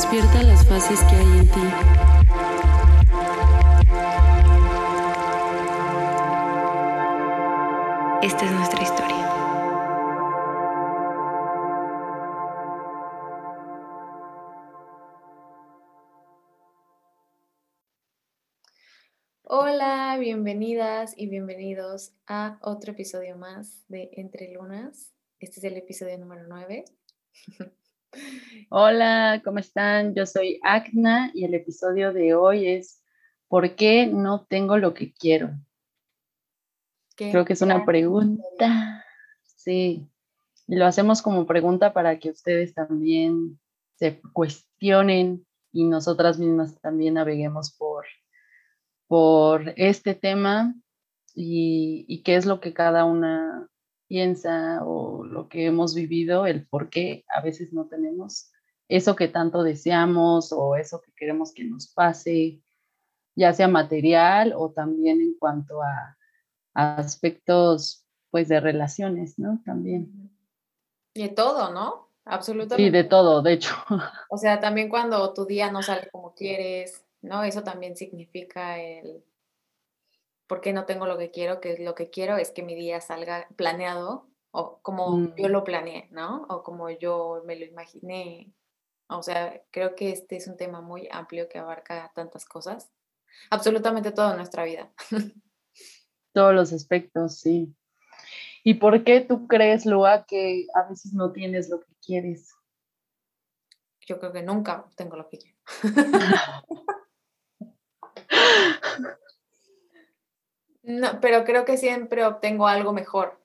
Despierta las fases que hay en ti. Esta es nuestra historia. Hola, bienvenidas y bienvenidos a otro episodio más de Entre Lunas. Este es el episodio número 9. Hola, ¿cómo están? Yo soy Agna y el episodio de hoy es ¿Por qué no tengo lo que quiero? Creo que es una pregunta. Sí, y lo hacemos como pregunta para que ustedes también se cuestionen y nosotras mismas también naveguemos por, por este tema y, y qué es lo que cada una piensa o lo que hemos vivido, el por qué a veces no tenemos eso que tanto deseamos o eso que queremos que nos pase, ya sea material o también en cuanto a, aspectos pues de relaciones, ¿no? También. Y de todo, ¿no? Absolutamente. Sí, de todo, de hecho. O sea, también cuando tu día no sale como quieres, ¿no? Eso también significa el ¿por qué no tengo lo que quiero? Que lo que quiero es que mi día salga planeado o como yo mm. lo planeé, ¿no? O como yo me lo imaginé. O sea, creo que este es un tema muy amplio que abarca tantas cosas, absolutamente toda nuestra vida. Todos los aspectos, sí. ¿Y por qué tú crees, Lua, que a veces no tienes lo que quieres? Yo creo que nunca tengo lo que quiero. No, pero creo que siempre obtengo algo mejor,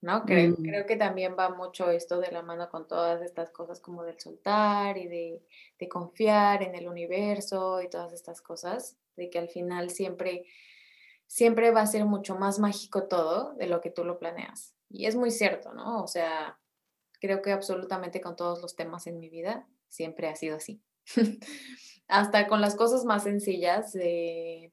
¿no? Creo, mm. creo, que también va mucho esto de la mano con todas estas cosas como del soltar y de, de, confiar en el universo y todas estas cosas, de que al final siempre, siempre va a ser mucho más mágico todo de lo que tú lo planeas. Y es muy cierto, ¿no? O sea, creo que absolutamente con todos los temas en mi vida siempre ha sido así. hasta con las cosas más sencillas,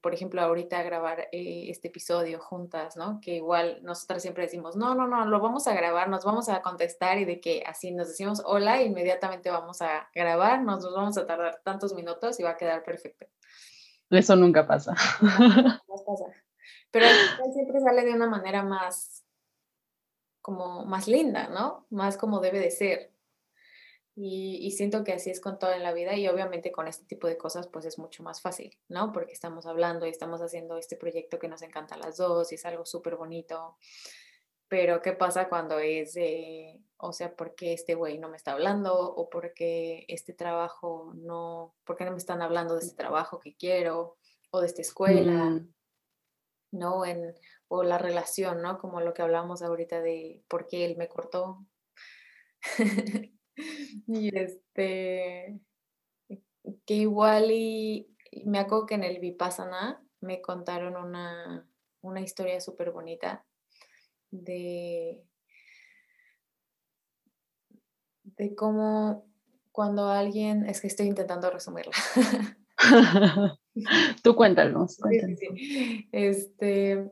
por ejemplo, ahorita grabar eh, este episodio juntas, ¿no? Que igual nosotras siempre decimos, no, no, no, lo vamos a grabar, nos vamos a contestar y de que así nos decimos hola, inmediatamente vamos a grabar, nos vamos a tardar tantos minutos y va a quedar perfecto. Eso nunca pasa. No, pasa. Pero siempre sale de una manera más, como más linda, ¿no? Más como debe de ser. Y, siento que así es con todo en la vida y obviamente con este tipo de cosas pues es mucho más fácil, ¿no? Porque estamos hablando y estamos haciendo este proyecto que nos encanta a las dos y es algo súper bonito. Pero ¿qué pasa cuando es, de, o sea, ¿por qué este güey no me está hablando? ¿O por qué este trabajo no, por qué no me están hablando de este trabajo que quiero? ¿O de esta escuela? Mm. ¿No? En, o la relación, ¿no? Como lo que hablamos ahorita de por qué él me cortó. Y este, que igual y me acuerdo que en el Vipassana me contaron una, una historia súper bonita de, de cómo cuando alguien, es que estoy intentando resumirla. Tú cuéntanos. Este,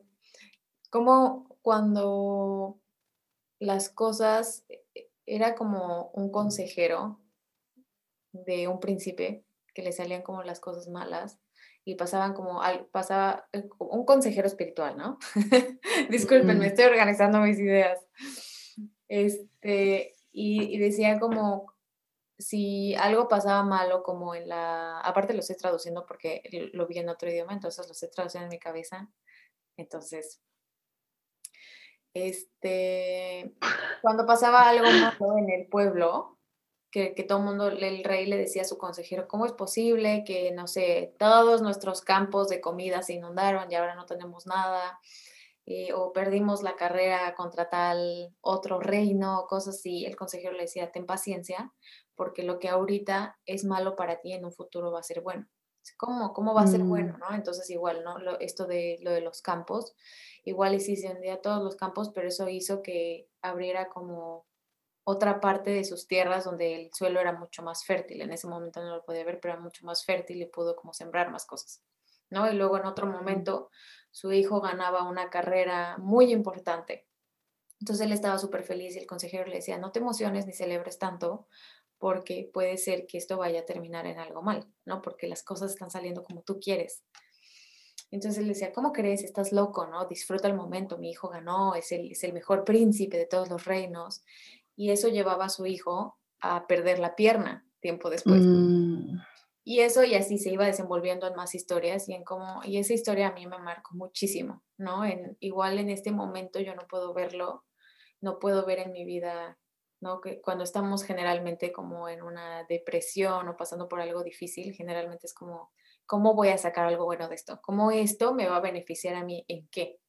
como cuando las cosas era como un consejero de un príncipe que le salían como las cosas malas y pasaban como al, pasaba eh, un consejero espiritual, ¿no? Disculpen, me estoy organizando mis ideas. Este, y, decía como si algo pasaba malo como en la, aparte lo estoy traduciendo porque lo vi en otro idioma, entonces lo estoy traduciendo en mi cabeza. Entonces, este, cuando pasaba algo malo en el pueblo, que, que todo el mundo, el rey le decía a su consejero, ¿cómo es posible que, no sé, todos nuestros campos de comida se inundaron y ahora no tenemos nada? eh, o perdimos la carrera contra tal otro reino, cosas así, el consejero le decía, ten paciencia, porque lo que ahorita es malo para ti en un futuro va a ser bueno. ¿Cómo, cómo va a ser bueno? Mm. ¿no? Entonces igual, ¿no? esto de lo de los campos, igual sí se hundía todos los campos, pero eso hizo que abriera como otra parte de sus tierras donde el suelo era mucho más fértil. En ese momento no lo podía ver, pero era mucho más fértil y pudo como sembrar más cosas. ¿no? Y luego en otro momento su hijo ganaba una carrera muy importante. Entonces él estaba súper feliz y el consejero le decía, no te emociones ni celebres tanto porque puede ser que esto vaya a terminar en algo mal, ¿no? Porque las cosas están saliendo como tú quieres. Entonces él decía, ¿cómo crees? Estás loco, ¿no? Disfruta el momento, mi hijo ganó, es el, es el mejor príncipe de todos los reinos. Y eso llevaba a su hijo a perder la pierna tiempo después. Mm. Y eso y así se iba desenvolviendo en más historias y en cómo, y esa historia a mí me marcó muchísimo, ¿no? En, igual en este momento yo no puedo verlo, no puedo ver en mi vida, ¿no? Que cuando estamos generalmente como en una depresión o pasando por algo difícil, generalmente es como, ¿cómo voy a sacar algo bueno de esto? ¿Cómo esto me va a beneficiar a mí en qué?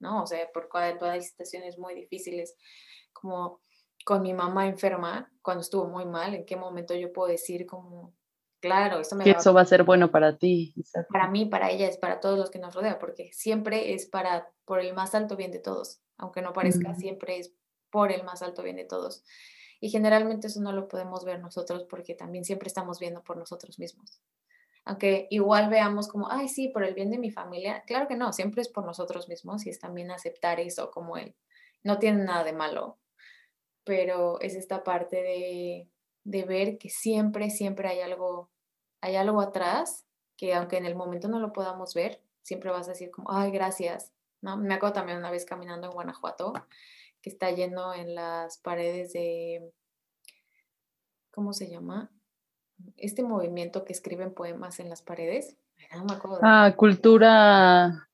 ¿No? O sea, por todas las situaciones muy difíciles, como con mi mamá enferma, cuando estuvo muy mal, ¿en qué momento yo puedo decir como Claro, eso me va eso va a ser bueno para ti. Para mí, para ella, es para todos los que nos rodean, porque siempre es para por el más alto bien de todos, aunque no parezca, siempre es por el más alto bien de todos. Y generalmente eso no lo podemos ver nosotros porque también siempre estamos viendo por nosotros mismos. Aunque igual veamos como, ay, sí, por el bien de mi familia. Claro que no, siempre es por nosotros mismos y es también aceptar eso como él. No tiene nada de malo, pero es esta parte de, de ver que siempre, siempre hay algo hay algo atrás que aunque en el momento no lo podamos ver, siempre vas a decir como, ay, gracias, ¿no? Me acuerdo también una vez caminando en Guanajuato, que está yendo en las paredes de, ¿cómo se llama? Este movimiento que escriben poemas en las paredes. No me acuerdo. Ah, cultura,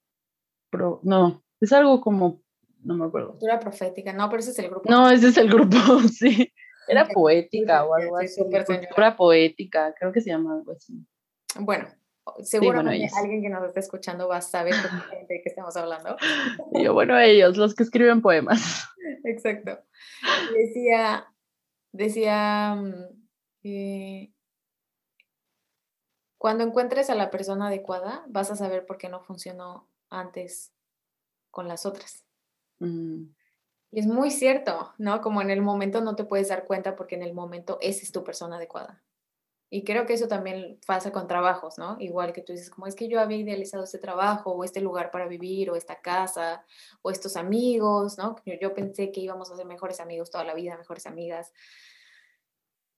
no, es algo como, no me acuerdo. Cultura profética, no, pero ese es el grupo. No, ese es el grupo, sí. Era poética o algo así. Cultura poética, creo que se llama algo así. Bueno, seguramente alguien que nos está escuchando va a saber de qué estamos hablando. yo, bueno, ellos, los que escriben poemas. Exacto. Decía, decía, mm, cuando encuentres a la persona adecuada, vas a saber por qué no funcionó antes con las otras. Mm. Y es muy cierto, ¿no? Como en el momento no te puedes dar cuenta porque en el momento esa es tu persona adecuada. Y creo que eso también pasa con trabajos, ¿no? Igual que tú dices, como es que yo había idealizado este trabajo o este lugar para vivir o esta casa o estos amigos, ¿no? Yo pensé que íbamos a ser mejores amigos toda la vida, mejores amigas.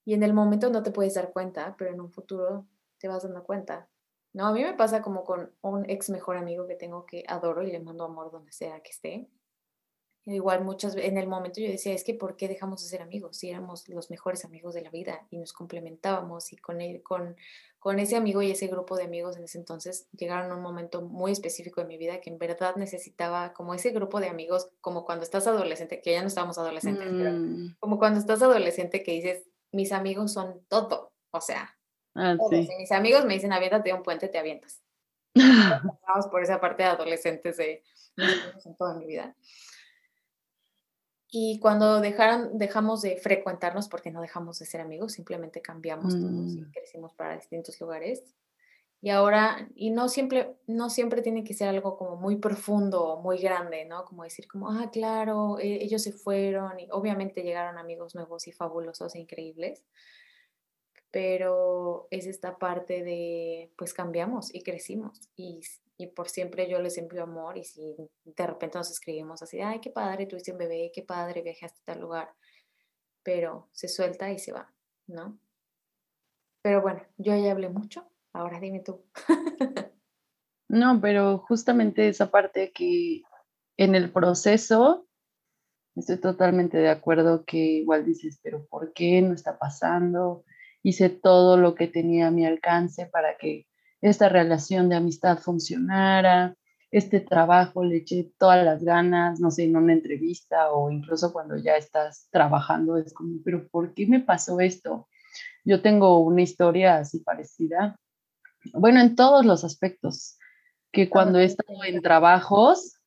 Y en el momento no te puedes dar cuenta, pero en un futuro te vas dando cuenta. No, a mí me pasa como con un ex mejor amigo que tengo que adoro y le mando amor donde sea que esté. Igual muchas en el momento yo decía, es que ¿por qué dejamos de ser amigos? Si éramos los mejores amigos de la vida y nos complementábamos y con, con, con ese amigo y ese grupo de amigos en ese entonces llegaron a un momento muy específico de mi vida que en verdad necesitaba como ese grupo de amigos, como cuando estás adolescente, que ya no estábamos adolescentes, pero mm. como cuando estás adolescente que dices, mis amigos son todo, o sea, ah, mis amigos me dicen, aviéntate de un puente, te avientas. Vamos por esa parte de adolescentes de en toda mi vida. Y cuando dejaron, dejamos de frecuentarnos, porque no dejamos de ser amigos, simplemente cambiamos todos y mm. crecimos para distintos lugares. Y ahora, y no siempre, no siempre tiene que ser algo como muy profundo o muy grande, ¿no? Como decir como, ah, claro, e, ellos se fueron y obviamente llegaron amigos nuevos y fabulosos e increíbles, pero es esta parte de, pues cambiamos y crecimos y y por siempre yo les envío amor y si de repente nos escribimos así, ay, qué padre, tuviste un bebé, qué padre, viajaste a tal lugar, pero se suelta y se va, ¿no? Pero bueno, yo ya hablé mucho, ahora dime tú. no, pero justamente esa parte que en el proceso estoy totalmente de acuerdo que igual dices, pero ¿por qué no está pasando? Hice todo lo que tenía a mi alcance para que esta relación de amistad funcionara, este trabajo le eché todas las ganas, no sé, en una entrevista o incluso cuando ya estás trabajando, es como, pero ¿por qué me pasó esto? Yo tengo una historia así parecida, bueno, en todos los aspectos, que cuando he estado en trabajos,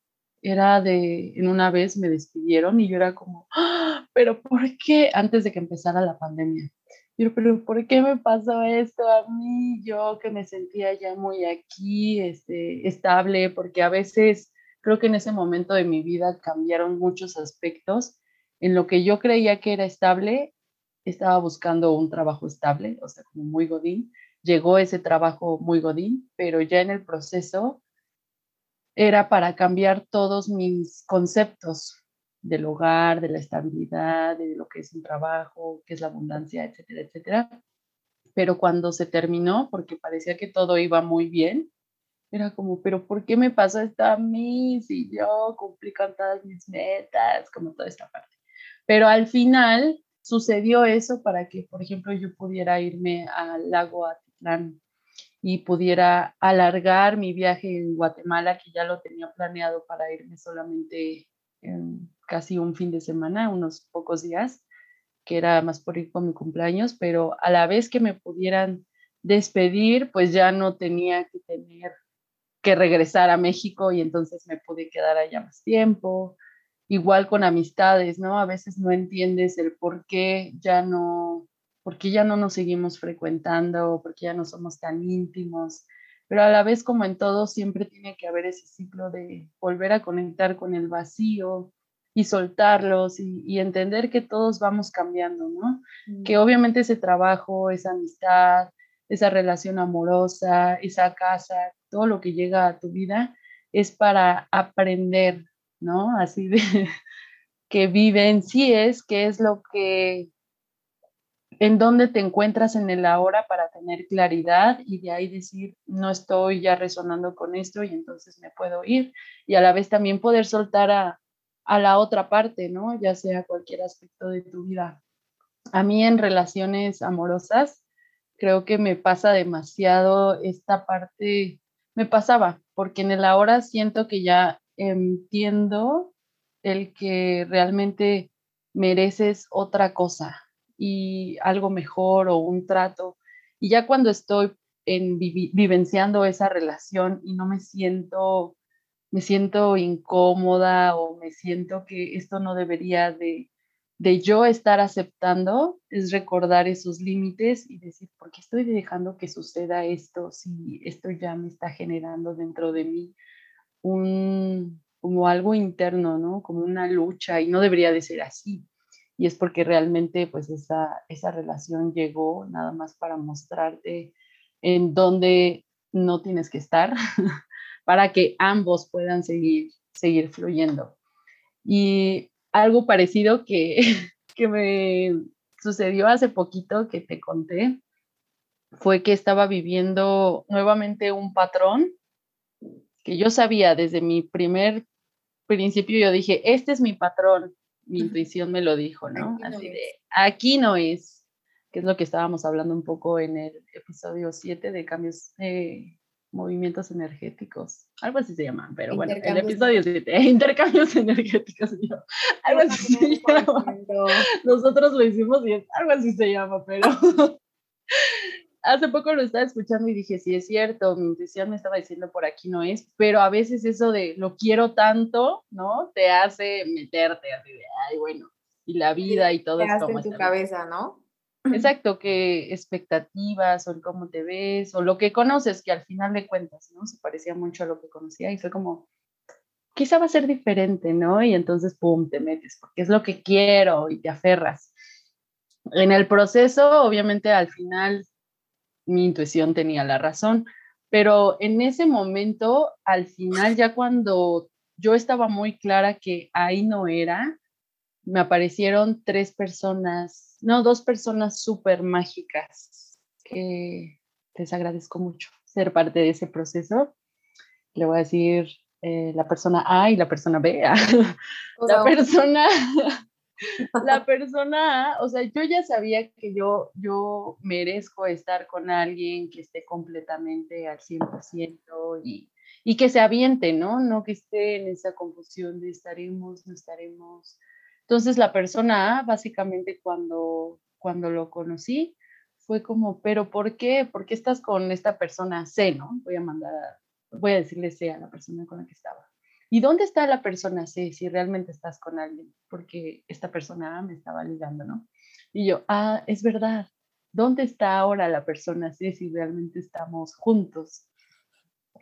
era de, en una vez me despidieron y yo era como, ¡Ah! pero ¿por qué? Antes de que empezara la pandemia. Yo, pero ¿por qué me pasó esto a mí? Yo que me sentía ya muy aquí, este, estable, porque a veces creo que en ese momento de mi vida cambiaron muchos aspectos. En lo que yo creía que era estable, estaba buscando un trabajo estable, o sea, como muy godín. Llegó ese trabajo muy godín, pero ya en el proceso era para cambiar todos mis conceptos del hogar, de la estabilidad, de lo que es un trabajo, qué es la abundancia, etcétera, etcétera. Pero cuando se terminó, porque parecía que todo iba muy bien, era como, pero ¿por qué me pasó esto a mí si yo cumplí con todas mis metas, como toda esta parte? Pero al final sucedió eso para que, por ejemplo, yo pudiera irme al lago Atitlán y pudiera alargar mi viaje en Guatemala, que ya lo tenía planeado para irme solamente en casi un fin de semana, unos pocos días, que era más por ir con mi cumpleaños, pero a la vez que me pudieran despedir, pues ya no tenía que tener que regresar a México y entonces me pude quedar allá más tiempo. Igual con amistades, ¿no? A veces no entiendes el por qué ya no porque ya no nos seguimos frecuentando, porque ya no somos tan íntimos, pero a la vez como en todo siempre tiene que haber ese ciclo de volver a conectar con el vacío y soltarlos y, entender que todos vamos cambiando, ¿no? Que obviamente ese trabajo, esa amistad, esa relación amorosa, esa casa, todo lo que llega a tu vida es para aprender, ¿no? Así de que viven, sí es, que es lo que en dónde te encuentras en el ahora para tener claridad y de ahí decir, no estoy ya resonando con esto y entonces me puedo ir. Y a la vez también poder soltar a, a la otra parte, ¿no? Ya sea cualquier aspecto de tu vida. A mí en relaciones amorosas, creo que me pasa demasiado esta parte, me pasaba, porque en el ahora siento que ya entiendo el que realmente mereces otra cosa, y algo mejor o un trato. Y ya cuando estoy en vivenciando esa relación y no me siento, me siento incómoda o me siento que esto no debería de, de yo estar aceptando, es recordar esos límites y decir, ¿por qué estoy dejando que suceda esto si esto ya me está generando dentro de mí un, como algo interno, ¿no? Como una lucha y no debería de ser así y es porque realmente pues esa, esa relación llegó nada más para mostrarte en dónde no tienes que estar para que ambos puedan seguir, seguir fluyendo. Y algo parecido que, que me sucedió hace poquito que te conté fue que estaba viviendo nuevamente un patrón que yo sabía desde mi primer principio, yo dije, este es mi patrón, mi intuición me lo dijo, ¿no? Así de, aquí no es, que es lo que estábamos hablando un poco en el episodio 7 de cambios, eh, movimientos energéticos, algo así se llama, pero bueno, el episodio 7, intercambios energéticos, algo así se llama. Nosotros lo hicimos y algo así se llama, pero hace poco lo estaba escuchando y dije, sí es cierto, mi intuición me estaba diciendo por aquí no es, pero a veces eso de lo quiero tanto, ¿no? Te hace meterte así de, ay, bueno, y la vida y todo esto. en tu cabeza, ¿no? Exacto, que expectativas o cómo te ves o lo que conoces, que al final de cuentas, ¿no? Se parecía mucho a lo que conocía y fue como, quizá va a ser diferente, ¿no? Y entonces, ¡pum!, te metes, porque es lo que quiero y te aferras. En el proceso, obviamente, al final mi intuición tenía la razón, pero en ese momento, al final, ya cuando yo estaba muy clara que ahí no era, me aparecieron tres personas, no, dos personas súper mágicas, que les agradezco mucho ser parte de ese proceso. Le voy a decir eh, la persona A y la persona B. la persona la persona, o sea, yo ya sabía que yo, yo merezco estar con alguien que esté completamente al 100% y, y que se aviente, ¿no? No que esté en esa confusión de estaremos, no estaremos. Entonces la persona A, básicamente cuando, cuando lo conocí, fue como, pero ¿por qué? ¿Por qué estás con esta persona C, no? Voy a mandar, voy a decirle C a la persona con la que estaba. ¿y dónde está la persona C si realmente estás con alguien? Porque esta persona A me estaba ligando, ¿no? Y yo, ah, es verdad, ¿dónde está ahora la persona C si realmente estamos juntos?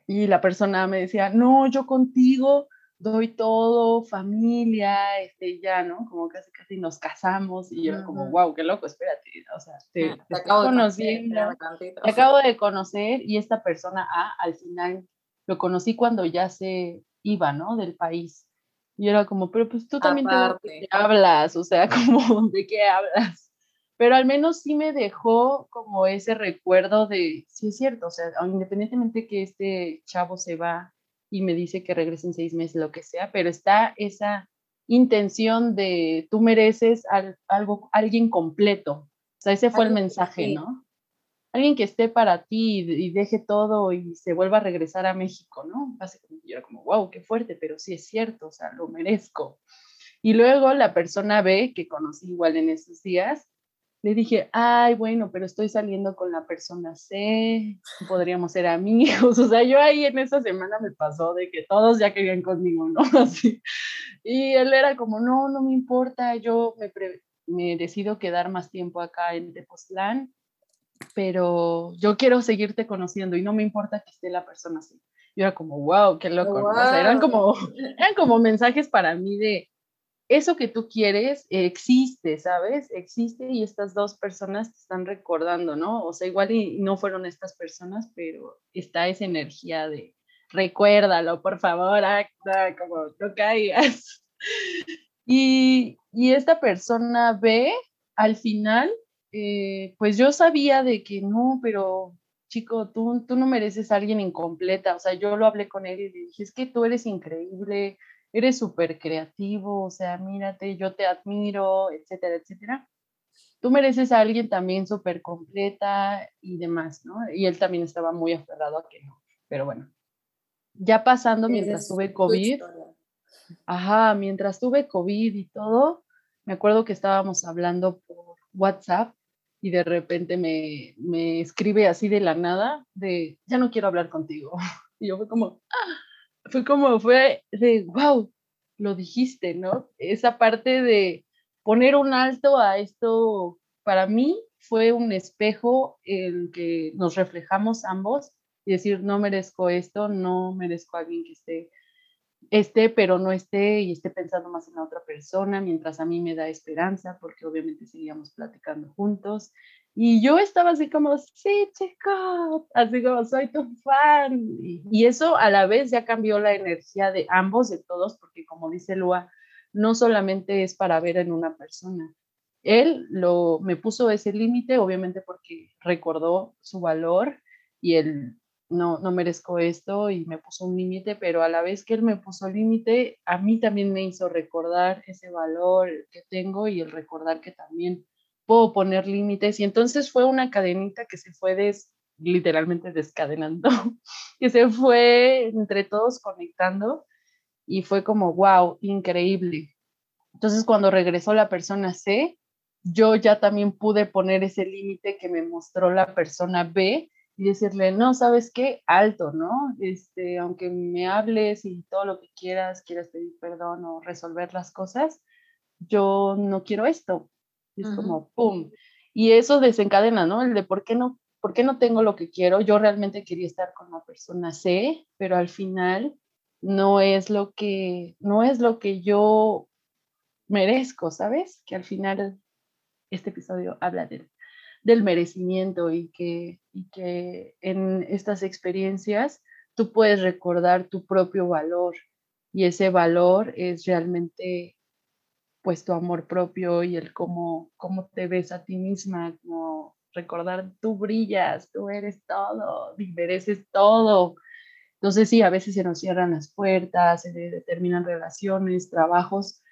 Y la persona me decía, no, yo contigo doy todo, familia, este, ya, ¿no? Como casi casi nos casamos y yo como, wow, qué loco, espérate, o sea, te, ah, te, acabo conociendo, te acabo de conocer y esta persona A al final lo conocí cuando ya se iba, ¿no? Del país. Y era como, pero pues tú también te hablas, o sea, como, ¿de qué hablas? Pero al menos sí me dejó como ese recuerdo de, sí es cierto, o sea, independientemente que este chavo se va y me dice que regrese en seis meses, lo que sea, pero está esa intención de tú mereces algo, alguien completo. O sea, ese fue el mensaje, ¿no? Alguien que esté para ti y, deje todo y se vuelva a regresar a México, ¿no? Básicamente yo era como, wow, qué fuerte, pero sí es cierto, o sea, lo merezco. Y luego la persona B, que conocí igual en esos días, le dije, ay, bueno, pero estoy saliendo con la persona C, podríamos ser amigos. O sea, yo ahí en esa semana me pasó de que todos ya querían conmigo, ¿no? Así. Y él era como, no, no me importa, yo me, me decido quedar más tiempo acá en Tepoztlán, pero yo quiero seguirte conociendo y no me importa que esté la persona así. Yo era como, wow, qué loco. O sea, eran como, eran como mensajes para mí de, eso que tú quieres existe, ¿sabes? Existe y estas dos personas te están recordando, ¿no? O sea, igual y no fueron estas personas, pero está esa energía de recuérdalo, por favor, acta, como no caigas. Y, y esta persona ve al final, eh, pues yo sabía de que no, pero chico, tú, tú no mereces a alguien incompleta. O sea, yo lo hablé con él y le dije, es que tú eres increíble, eres súper creativo, o sea, mírate, yo te admiro, etcétera, etcétera. Tú mereces a alguien también súper completa y demás, ¿no? Y él también estaba muy aferrado a que no. Pero bueno, ya pasando mientras tuve COVID, ajá, mientras tuve COVID y todo, me acuerdo que estábamos hablando por WhatsApp y de repente me, me escribe así de la nada de, ya no quiero hablar contigo. Y yo fue como, ¡ah! Fue como, fue de, wow, lo dijiste, ¿no? Esa parte de poner un alto a esto, para mí fue un espejo el que nos reflejamos ambos y decir, no merezco esto, no merezco a alguien que esté, esté, pero no esté y esté pensando más en la otra persona, mientras a mí me da esperanza, porque obviamente seguíamos platicando juntos y yo estaba así como, sí, chico, así como, soy tu fan. Y, eso a la vez ya cambió la energía de ambos, de todos, porque como dice Lua, no solamente es para ver en una persona. Él lo, me puso ese límite, obviamente porque recordó su valor y él no, no merezco esto y me puso un límite, pero a la vez que él me puso límite, a mí también me hizo recordar ese valor que tengo y el recordar que también puedo poner límites. Y entonces fue una cadenita que se fue des, literalmente descadenando, que se fue entre todos conectando y fue como, wow, increíble. Entonces cuando regresó la persona C, yo ya también pude poner ese límite que me mostró la persona B y decirle, no, ¿sabes qué? Alto, ¿no? Este, aunque me hables y todo lo que quieras, quieras pedir perdón o resolver las cosas, yo no quiero esto. Y es como, ¡pum! Y eso desencadena, ¿no? El de por qué no, por qué no tengo lo que quiero. Yo realmente quería estar con la persona C, pero al final no es lo que, no es lo que yo merezco, ¿sabes? Que al final este episodio habla del, del merecimiento y que, y que en estas experiencias tú puedes recordar tu propio valor y ese valor es realmente pues tu amor propio y el cómo, cómo te ves a ti misma, como recordar tú brillas, tú eres todo, mereces todo. Entonces sí, a veces se nos cierran las puertas, se determinan relaciones, trabajos,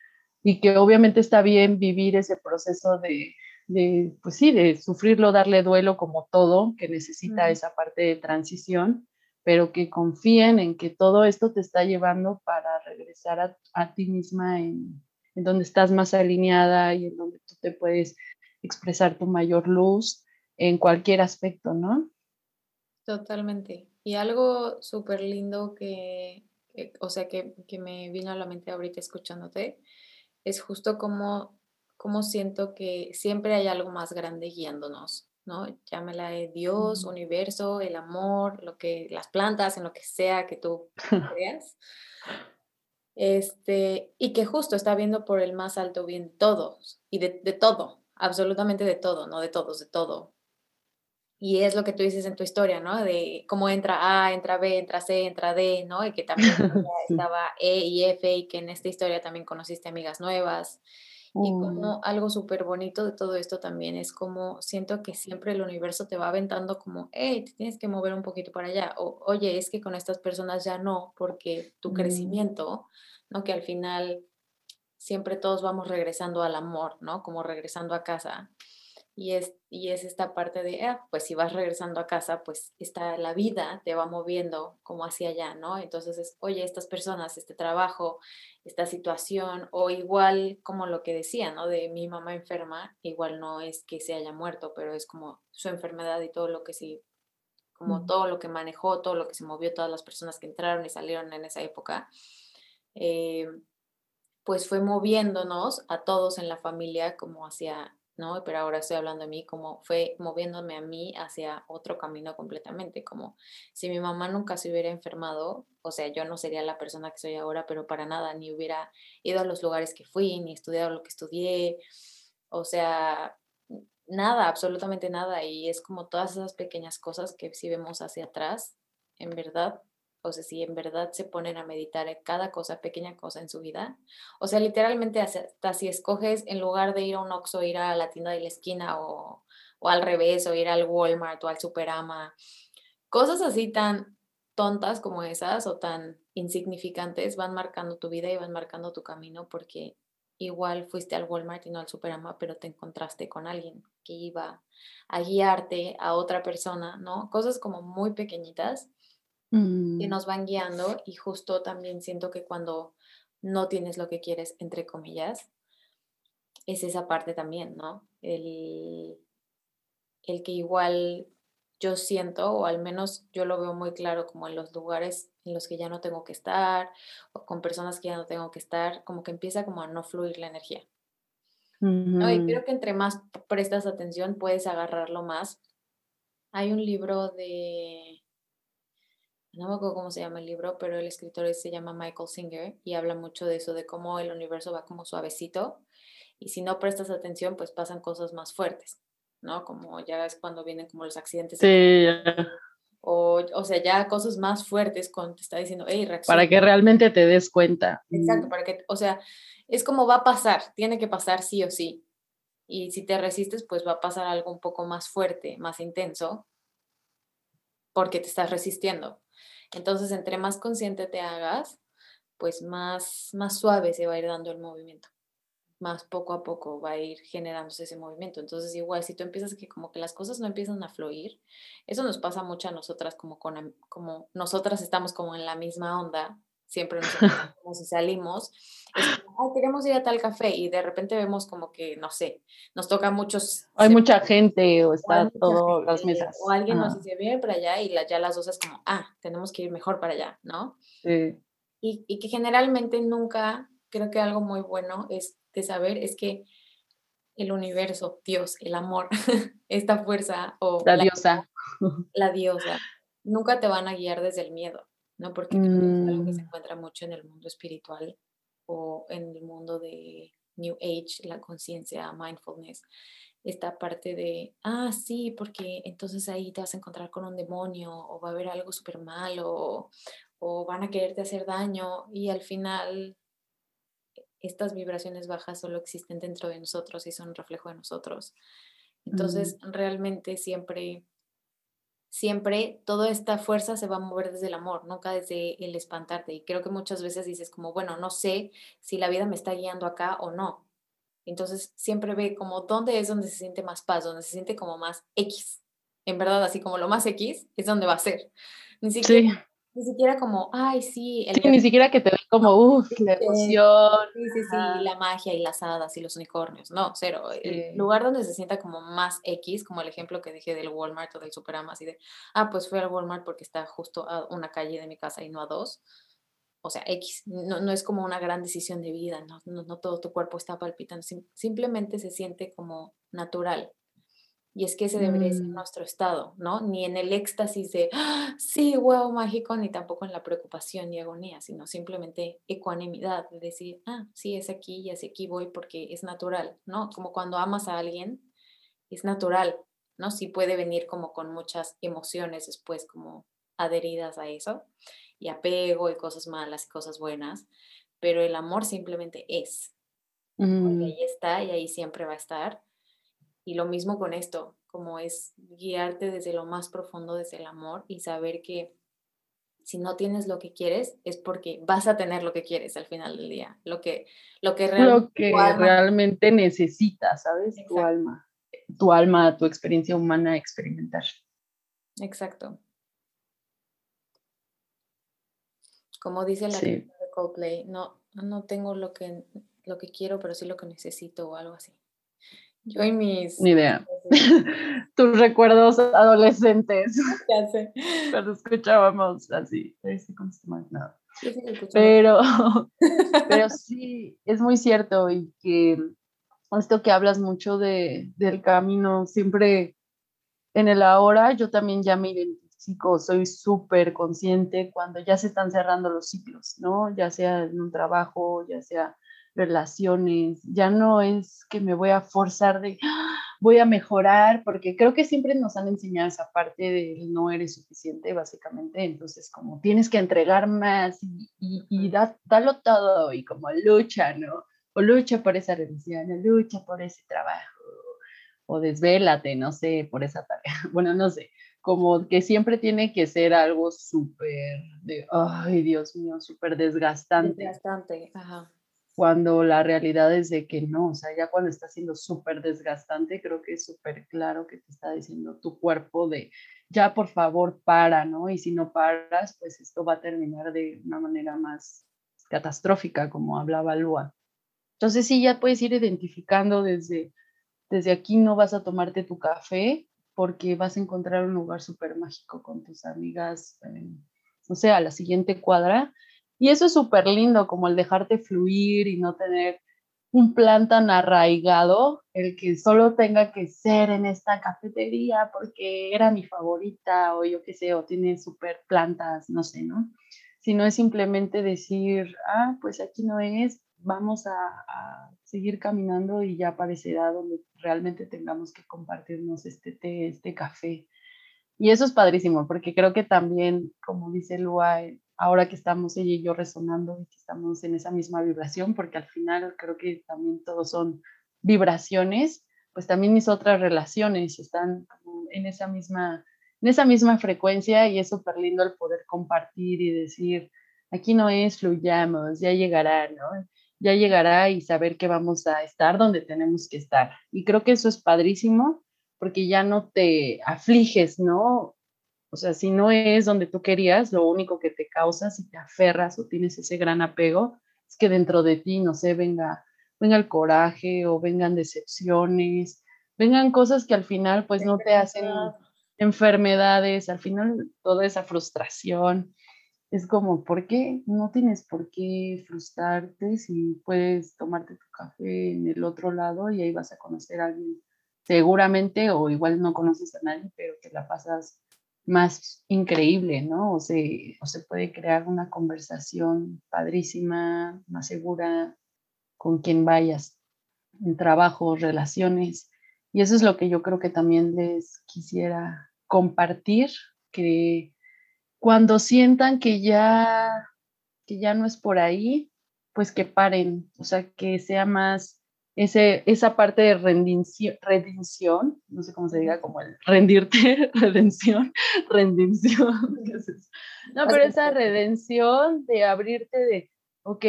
y que obviamente está bien vivir ese proceso de, de pues sí, de sufrirlo, darle duelo como todo, que necesita esa parte de transición, pero que confíen en que todo esto te está llevando para regresar a, a ti misma en, en donde estás más alineada y en donde tú te puedes expresar tu mayor luz en cualquier aspecto, ¿no? Totalmente. Y algo súper lindo que, o sea, que, que, me vino a la mente ahorita escuchándote, es justo como, como siento que siempre hay algo más grande guiándonos, ¿no? Llámela Dios, universo, el amor, lo que, las plantas, en lo que sea que tú creas. Este, y que justo está viendo por el más alto bien todos, y de, de todo, absolutamente de todo, no de todos, de todo. Y es lo que tú dices en tu historia, ¿no? De cómo entra A, entra B, entra C, entra D, ¿no? Y que también estaba E y F y que en esta historia también conociste amigas nuevas. Y como algo súper bonito de todo esto también es como siento que siempre el universo te va aventando como, hey, te tienes que mover un poquito para allá. O, oye, es que con estas personas ya no, porque tu mm. crecimiento, ¿no? Que al final siempre todos vamos regresando al amor, ¿no? Como regresando a casa. Y es, y es esta parte de, ah, pues si vas regresando a casa, pues está la vida te va moviendo como hacia allá, ¿no? Entonces es, oye, estas personas, este trabajo, esta situación, o igual como lo que decía, ¿no? De mi mamá enferma, igual no es que se haya muerto, pero es como su enfermedad y todo lo que sí, como todo lo que manejó, todo lo que se movió, todas las personas que entraron y salieron en esa época. Eh, pues fue moviéndonos a todos en la familia como hacia ¿no? Pero ahora estoy hablando de mí como fue moviéndome a mí hacia otro camino completamente, como si mi mamá nunca se hubiera enfermado, o sea, yo no sería la persona que soy ahora, pero para nada, ni hubiera ido a los lugares que fui, ni estudiado lo que estudié, o sea, nada, absolutamente nada, y es como todas esas pequeñas cosas que si vemos hacia atrás, en verdad, o sea, si en verdad se ponen a meditar en cada cosa, pequeña cosa en su vida, o sea, literalmente hasta si escoges en lugar de ir a un Oxxo, ir a la tienda de la esquina o, o al revés, o ir al Walmart o al Superama, cosas así tan tontas como esas o tan insignificantes van marcando tu vida y van marcando tu camino porque igual fuiste al Walmart y no al Superama, pero te encontraste con alguien que iba a guiarte a otra persona, ¿no? Cosas como muy pequeñitas que mm. nos van guiando y justo también siento que cuando no tienes lo que quieres, entre comillas, es esa parte también, ¿no? El, el que igual yo siento, o al menos yo lo veo muy claro como en los lugares en los que ya no tengo que estar, o con personas que ya no tengo que estar, como que empieza como a no fluir la energía. ¿no? Y creo que entre más prestas atención puedes agarrarlo más. Hay un libro de no me acuerdo cómo se llama el libro, pero el escritor se llama Michael Singer y habla mucho de eso, de cómo el universo va como suavecito y si no prestas atención, pues pasan cosas más fuertes, ¿no? Como ya es cuando vienen como los accidentes. Sí. O, o sea, ya cosas más fuertes cuando te está diciendo, hey, reacciona. Para que realmente te des cuenta. Exacto, para que, o sea, es como va a pasar, tiene que pasar sí o sí. Y si te resistes, pues va a pasar algo un poco más fuerte, más intenso, porque te estás resistiendo. Entonces, entre más consciente te hagas, pues más, más suave se va a ir dando el movimiento. Más poco a poco va a ir generándose ese movimiento. Entonces, igual, si tú empiezas que como que las cosas no empiezan a fluir, eso nos pasa mucho a nosotras, como, con, como nosotras estamos como en la misma onda, siempre nos como si salimos, queremos ir a tal café y de repente vemos como que, no sé, nos toca muchos... Hay mucha gente o está todo las mesas. O alguien nos dice, viene para allá y ya las dos es como, ah, tenemos que ir mejor para allá, ¿no? Sí. Y, y que generalmente nunca, creo que algo muy bueno es de saber es que el universo, Dios, el amor, esta fuerza o... La, diosa. La diosa, nunca te van a guiar desde el miedo ¿no? Porque es algo que se mm. encuentra mucho en el mundo espiritual o en el mundo de New Age, la conciencia, mindfulness, esta parte de, ah, sí, porque entonces ahí te vas a encontrar con un demonio o va a haber algo súper malo o, van a quererte hacer daño y al final estas vibraciones bajas solo existen dentro de nosotros y son un reflejo de nosotros. Entonces, mm. realmente siempre siempre toda esta fuerza se va a mover desde el amor, nunca desde el espantarte. Y creo que muchas veces dices como, bueno, no sé si la vida me está guiando acá o no. Entonces siempre ve como dónde es donde se siente más paz, donde se siente como más X. En verdad, así como lo más X es donde va a ser. Ni ni siquiera como, ay, sí. ni siquiera que te ve como, uff, la emoción. Sí, sí, sí, la magia y las hadas y los unicornios. No, cero. El lugar donde se sienta como más X, como el ejemplo que dije del Walmart o del Superama, así de, ah, pues fui al Walmart porque está justo a una calle de mi casa y no a dos. o sea, X, no, no, es como una gran decisión de vida, no, no, todo tu cuerpo está palpitando, simplemente se siente como natural. Y es que ese debería ser mm. nuestro estado, ¿no? Ni en el éxtasis de, ¡Ah, sí, huevo mágico, ni tampoco en la preocupación y agonía, sino simplemente ecuanimidad, de decir, ah, sí, es aquí y hacia aquí voy porque es natural, ¿no? Como cuando amas a alguien, es natural, ¿no? Sí puede venir como con muchas emociones después como adheridas a eso, y apego y cosas malas y cosas buenas, pero el amor simplemente es. Mm. ahí está y ahí siempre va a estar y lo mismo con esto, como es guiarte desde lo más profundo, desde el amor y saber que si no tienes lo que quieres es porque vas a tener lo que quieres al final del día, lo que, lo que, realmente necesitas, ¿sabes? Tu alma, tu alma, tu experiencia humana experimentar. Exacto. Como dice la de Coldplay, no, no tengo lo que, lo que quiero, pero sí lo que necesito o algo así. Yo y mis... Ni idea. Tus recuerdos adolescentes. Ya sé. Cuando escuchábamos así. Pero, pero sí, es muy cierto y que esto que hablas mucho de, del camino, siempre en el ahora, yo también ya me identifico, soy súper consciente cuando ya se están cerrando los ciclos, ¿no? Ya sea en un trabajo, ya sea relaciones, ya no es que me voy a forzar de ¡ah! voy a mejorar, porque creo que siempre nos han enseñado esa parte de no eres suficiente, básicamente, entonces como tienes que entregar más y, y, dalo todo y como lucha, ¿no? O lucha por esa religión, o lucha por ese trabajo, o desvélate, no sé, por esa tarea, bueno, no sé, como que siempre tiene que ser algo súper de, ay, Dios mío, súper desgastante. Desgastante, ajá cuando la realidad es de que no, o sea, ya cuando está siendo súper desgastante, creo que es súper claro que te está diciendo tu cuerpo de, ya por favor para, ¿no? Y si no paras, pues esto va a terminar de una manera más catastrófica, como hablaba Lua. Entonces sí, ya puedes ir identificando desde, desde aquí no vas a tomarte tu café porque vas a encontrar un lugar súper mágico con tus amigas, o sea, a la siguiente cuadra y eso es súper lindo, como el dejarte fluir y no tener un plan tan arraigado, el que solo tenga que ser en esta cafetería porque era mi favorita o yo qué sé, o tiene súper plantas, no sé, ¿no? Sino es simplemente decir, ah, pues aquí no es, vamos a, seguir caminando y ya aparecerá donde realmente tengamos que compartirnos este té, este café. Y eso es padrísimo, porque creo que también, como dice Lua, ahora que estamos ella y yo resonando y que estamos en esa misma vibración, porque al final creo que también todos son vibraciones, pues también mis otras relaciones están en esa misma, en esa misma frecuencia y es súper lindo el poder compartir y decir, aquí no es fluyamos, ya llegará, ¿no? Ya llegará y saber que vamos a estar donde tenemos que estar. Y creo que eso es padrísimo porque ya no te afliges, ¿no? O sea, si no es donde tú querías, lo único que te causa, si te aferras o tienes ese gran apego, es que dentro de ti, no sé, venga, venga el coraje o vengan decepciones, vengan cosas que al final pues no te hacen enfermedades, al final toda esa frustración. Es como, ¿por qué? No tienes por qué frustrarte si puedes tomarte tu café en el otro lado y ahí vas a conocer a alguien seguramente o igual no conoces a nadie, pero te la pasas más increíble, ¿no? O se, o se puede crear una conversación padrísima, más segura con quien vayas, en trabajo, relaciones. Y eso es lo que yo creo que también les quisiera compartir, que cuando sientan que ya, que ya no es por ahí, pues que paren, o sea, que sea más ese, esa parte de redención, no sé cómo se diga, como el rendirte, redención, rendición. No, pero esa redención de abrirte de, ok,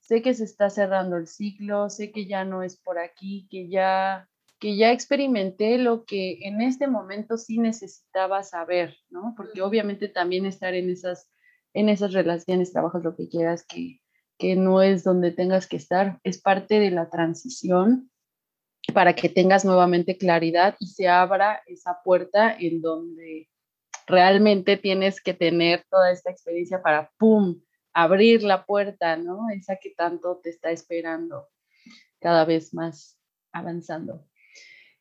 sé que se está cerrando el ciclo, sé que ya no es por aquí, que ya, que ya experimenté lo que en este momento sí necesitaba saber, ¿no? Porque obviamente también estar en esas, en esas relaciones, trabajas lo que quieras, que que no es donde tengas que estar, es parte de la transición para que tengas nuevamente claridad y se abra esa puerta en donde realmente tienes que tener toda esta experiencia para, ¡pum!, abrir la puerta, ¿no? Esa que tanto te está esperando cada vez más avanzando.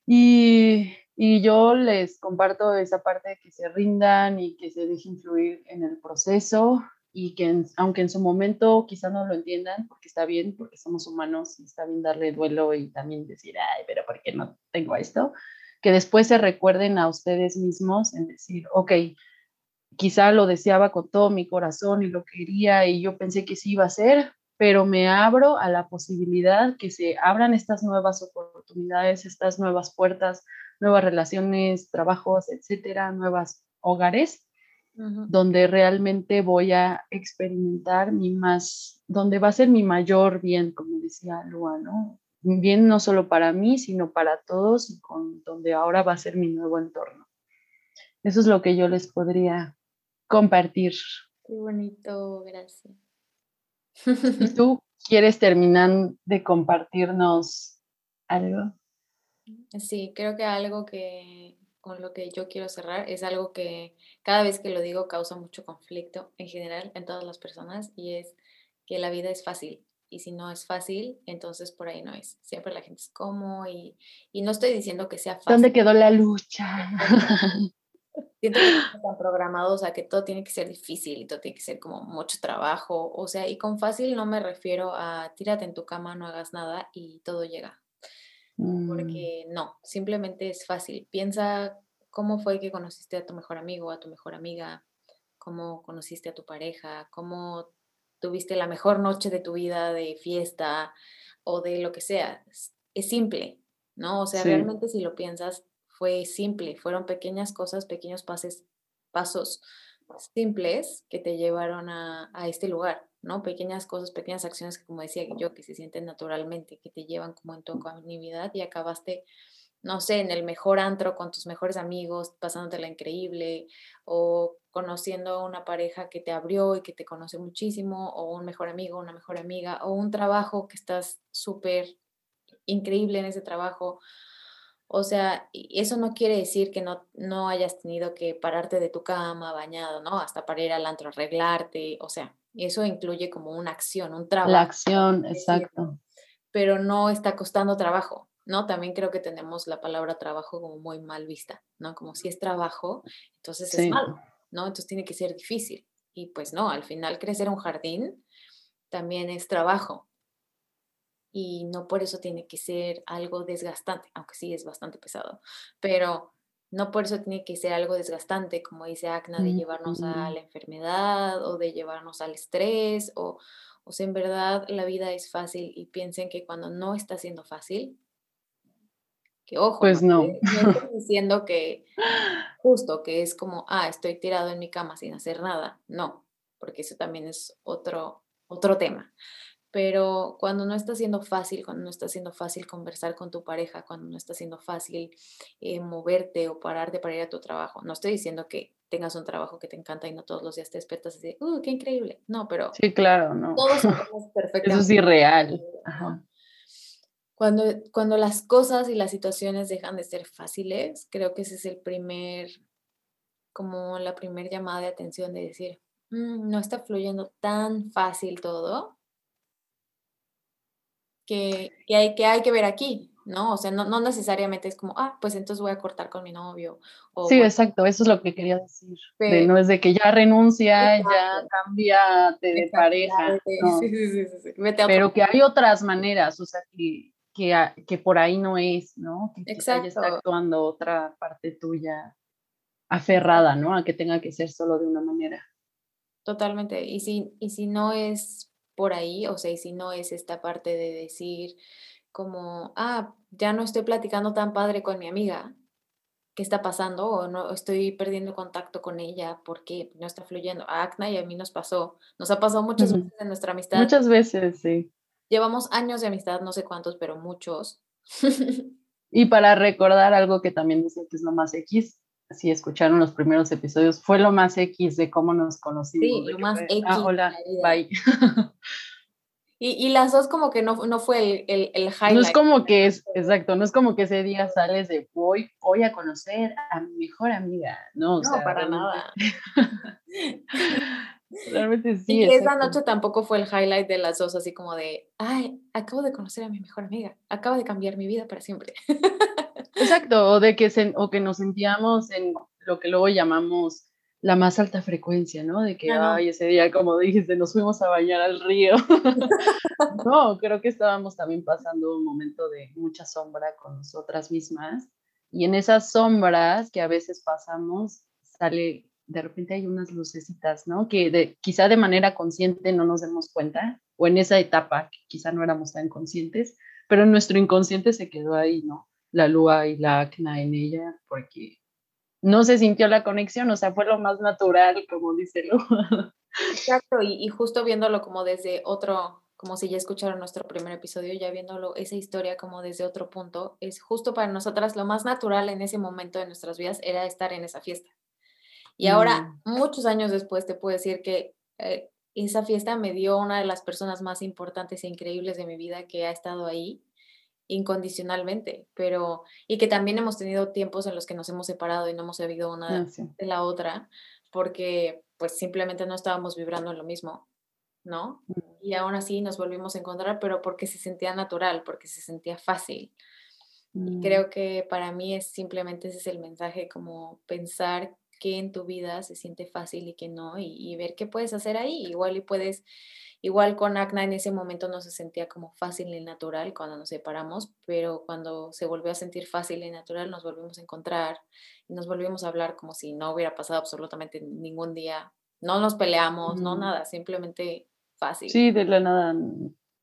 Y, y yo les comparto esa parte de que se rindan y que se dejen fluir en el proceso y que aunque en su momento quizá no lo entiendan, porque está bien, porque somos humanos y está bien darle duelo y también decir, ay, pero ¿por qué no tengo esto? Que después se recuerden a ustedes mismos en decir, ok, quizá lo deseaba con todo mi corazón y lo quería y yo pensé que sí iba a ser, pero me abro a la posibilidad que se abran estas nuevas oportunidades, estas nuevas puertas, nuevas relaciones, trabajos, etcétera, nuevas hogares donde realmente voy a experimentar mi más, donde va a ser mi mayor bien, como decía Lua, ¿no? Bien no solo para mí, sino para todos y con donde ahora va a ser mi nuevo entorno. Eso es lo que yo les podría compartir. Qué bonito, gracias. ¿Y tú quieres terminar de compartirnos algo? Sí, creo que algo que con lo que yo quiero cerrar es algo que cada vez que lo digo causa mucho conflicto en general en todas las personas y es que la vida es fácil y si no es fácil, entonces por ahí no es. Siempre la gente es como y, y no estoy diciendo que sea fácil. ¿Dónde quedó la lucha? Siento que están programados a que todo tiene que ser difícil y todo tiene que ser como mucho trabajo. O sea, y con fácil no me refiero a tírate en tu cama, no hagas nada y todo llega. Mm. Porque no, simplemente es fácil. Piensa cómo fue que conociste a tu mejor amigo, a tu mejor amiga, cómo conociste a tu pareja, cómo tuviste la mejor noche de tu vida de fiesta o de lo que sea. Es, simple, ¿no? O sea, realmente si lo piensas, fue simple, fueron pequeñas cosas, pequeños pases, pasos simples que te llevaron a, a este lugar. ¿No? Pequeñas cosas, pequeñas acciones que, como decía yo, que se sienten naturalmente, que te llevan como en tu comunidad y acabaste, no sé, en el mejor antro con tus mejores amigos, pasándotela increíble, o conociendo a una pareja que te abrió y que te conoce muchísimo, o un mejor amigo, una mejor amiga, o un trabajo que estás súper increíble en ese trabajo. O sea, eso no quiere decir que no, no hayas tenido que pararte de tu cama bañado, ¿no? Hasta para ir al antro, arreglarte, o sea, eso incluye como una acción, un trabajo. La acción, exacto. Pero no está costando trabajo, ¿no? También creo que tenemos la palabra trabajo como muy mal vista, ¿no? Como si es trabajo, entonces es malo, ¿no? Entonces tiene que ser difícil. Y pues no, al final crecer un jardín también es trabajo. Y no por eso tiene que ser algo desgastante, aunque sí es bastante pesado. Pero no por eso tiene que ser algo desgastante, como dice Acna, de llevarnos a la enfermedad o de llevarnos al estrés o, o sea, en verdad la vida es fácil y piensen que cuando no está siendo fácil, que ojo, pues no. estoy diciendo que justo que es como, ah, estoy tirado en mi cama sin hacer nada, no, porque eso también es otro, otro tema pero cuando no está siendo fácil, cuando no está siendo fácil conversar con tu pareja, cuando no está siendo fácil eh, moverte o pararte para ir a tu trabajo, no estoy diciendo que tengas un trabajo que te encanta y no todos los días te despiertas y dices, ¡uh, qué increíble! No, pero... Sí, claro, no. Todos somos perfectos. Eso es irreal. Cuando, cuando las cosas y las situaciones dejan de ser fáciles, creo que ese es el primer, como la primera llamada de atención de decir, mm, no está fluyendo tan fácil todo, que, hay, que hay que ver aquí, ¿no? O sea, no, no, necesariamente es como, ah, pues entonces voy a cortar con mi novio. O, sí, exacto, eso es lo que quería decir. no es de que ya renuncia, ya cambia de pareja. Sí, sí, sí, Pero que hay otras maneras, o sea, que, que, que por ahí no es, ¿no? Que exacto. está actuando otra parte tuya aferrada, ¿no? A que tenga que ser solo de una manera. Totalmente. Y si, y si no es por ahí, o sea, y si no es esta parte de decir como, ah, ya no estoy platicando tan padre con mi amiga, ¿qué está pasando? O no estoy perdiendo contacto con ella porque no está fluyendo. A Acna y a mí nos pasó, nos ha pasado muchas veces en nuestra amistad. Muchas veces, sí. Llevamos años de amistad, no sé cuántos, pero muchos. y para recordar algo que también dicen que es lo más X, si escucharon los primeros episodios, fue lo más X de cómo nos conocimos. Sí, lo más X. Ah, hola, bye. Y, y, las dos como que no, no fue el, el, highlight. No es como que es, exacto, no es como que ese día sales de voy, voy a conocer a mi mejor amiga, no, no para nada. Realmente sí. Y esa noche tampoco fue el highlight de las dos, así como de, ay, acabo de conocer a mi mejor amiga, acaba de cambiar mi vida para siempre. Exacto, o de que, se, o que nos sentíamos en lo que luego llamamos la más alta frecuencia, ¿no? De que, ay, ese día, como dijiste, nos fuimos a bañar al río. no, creo que estábamos también pasando un momento de mucha sombra con nosotras mismas. Y en esas sombras que a veces pasamos, sale, de repente hay unas lucecitas, ¿no? Que de, quizá de manera consciente no nos demos cuenta, o en esa etapa quizá no éramos tan conscientes, pero nuestro inconsciente se quedó ahí, ¿no? La lua y la acna en ella, porque no se sintió la conexión, o sea, fue lo más natural, como dice Lu. Exacto, y, justo viéndolo como desde otro, como si ya escucharon nuestro primer episodio, ya viéndolo, esa historia como desde otro punto, es justo para nosotras lo más natural en ese momento de nuestras vidas era estar en esa fiesta. Y ahora, mm. muchos años después, te puedo decir que eh, esa fiesta me dio una de las personas más importantes e increíbles de mi vida que ha estado ahí incondicionalmente, pero y que también hemos tenido tiempos en los que nos hemos separado y no hemos sabido una ah, de la otra porque pues simplemente no estábamos vibrando en lo mismo, ¿no? Mm. Y aún así nos volvimos a encontrar, pero porque se sentía natural, porque se sentía fácil. Y mm. creo que para mí es simplemente ese es el mensaje, como pensar que en tu vida se siente fácil y que no, y, y ver qué puedes hacer ahí. Igual y puedes Igual con Acna en ese momento no se sentía como fácil y natural cuando nos separamos, pero cuando se volvió a sentir fácil y natural nos volvimos a encontrar y nos volvimos a hablar como si no hubiera pasado absolutamente ningún día. No nos peleamos, no nada, simplemente fácil. Sí, de la nada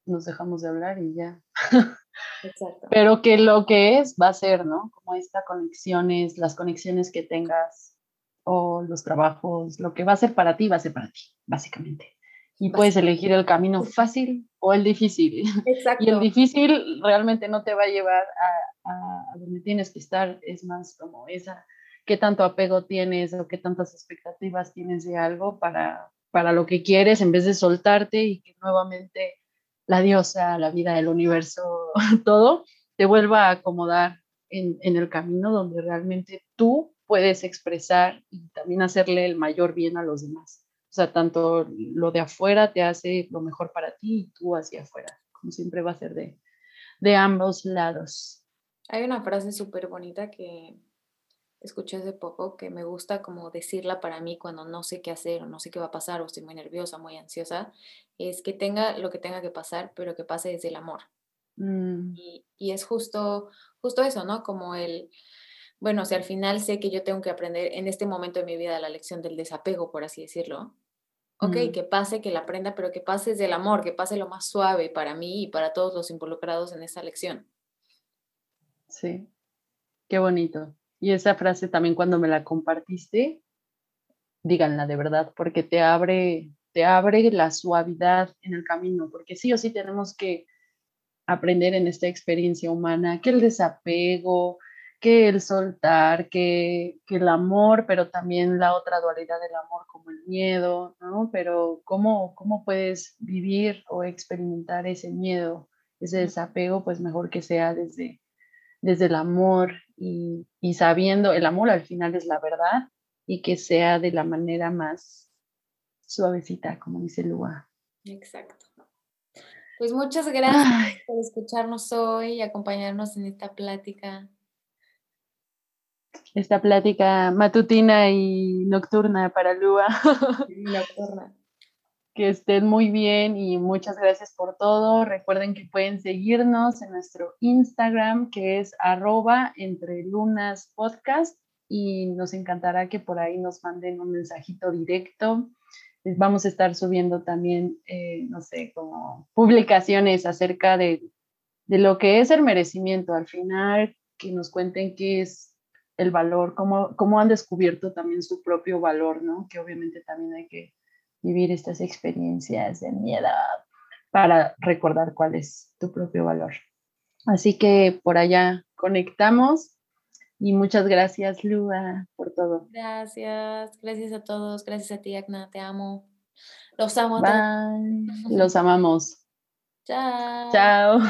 nos dejamos de hablar y ya. Exacto. Pero que lo que es va a ser, ¿no? Como estas conexiones, las conexiones que tengas o los trabajos, lo que va a ser para ti va a ser para ti, básicamente y puedes elegir el camino fácil o el difícil. Exacto. Y el difícil realmente no te va a llevar a, a, donde tienes que estar, es más como esa, qué tanto apego tienes o qué tantas expectativas tienes de algo para, para lo que quieres en vez de soltarte y que nuevamente la diosa, la vida, el universo, todo te vuelva a acomodar en, en el camino donde realmente tú puedes expresar y también hacerle el mayor bien a los demás. O sea, tanto lo de afuera te hace lo mejor para ti y tú hacia afuera, como siempre va a ser de, de ambos lados. Hay una frase súper bonita que escuché hace poco que me gusta como decirla para mí cuando no sé qué hacer o no sé qué va a pasar o estoy muy nerviosa, muy ansiosa, es que tenga lo que tenga que pasar, pero que pase desde el amor. Mm. Y, y, es justo, justo eso, ¿no? Como el, bueno, si al final sé que yo tengo que aprender en este momento de mi vida la lección del desapego, por así decirlo, Ok, mm. que pase, que la aprenda, pero que pase desde el amor, que pase lo más suave para mí y para todos los involucrados en esa lección. Sí, qué bonito. Y esa frase también cuando me la compartiste, díganla de verdad, porque te abre, te abre la suavidad en el camino, porque sí o sí tenemos que aprender en esta experiencia humana que el desapego, que el soltar, que, el amor, pero también la otra dualidad del amor como el miedo, ¿no? Pero ¿cómo, cómo puedes vivir o experimentar ese miedo, ese desapego, pues mejor que sea desde, desde el amor y, y sabiendo, el amor al final es la verdad y que sea de la manera más suavecita, como dice Lua. Exacto. Pues muchas gracias por escucharnos hoy y acompañarnos en esta plática esta plática matutina y nocturna para Lua. Nocturna. que estén muy bien y muchas gracias por todo. Recuerden que pueden seguirnos en nuestro Instagram, que es arroba entre lunas podcast, y nos encantará que por ahí nos manden un mensajito directo. Vamos a estar subiendo también, eh, no sé, como publicaciones acerca de, de lo que es el merecimiento. Al final, que nos cuenten qué es el valor, cómo, cómo han descubierto también su propio valor, ¿no? Que obviamente también hay que vivir estas experiencias de miedo para recordar cuál es tu propio valor. Así que por allá conectamos y muchas gracias, Lua, por todo. Gracias, gracias a todos, gracias a ti, Agna, te amo. Los amo. Bye. Los amamos. Chao. Chao.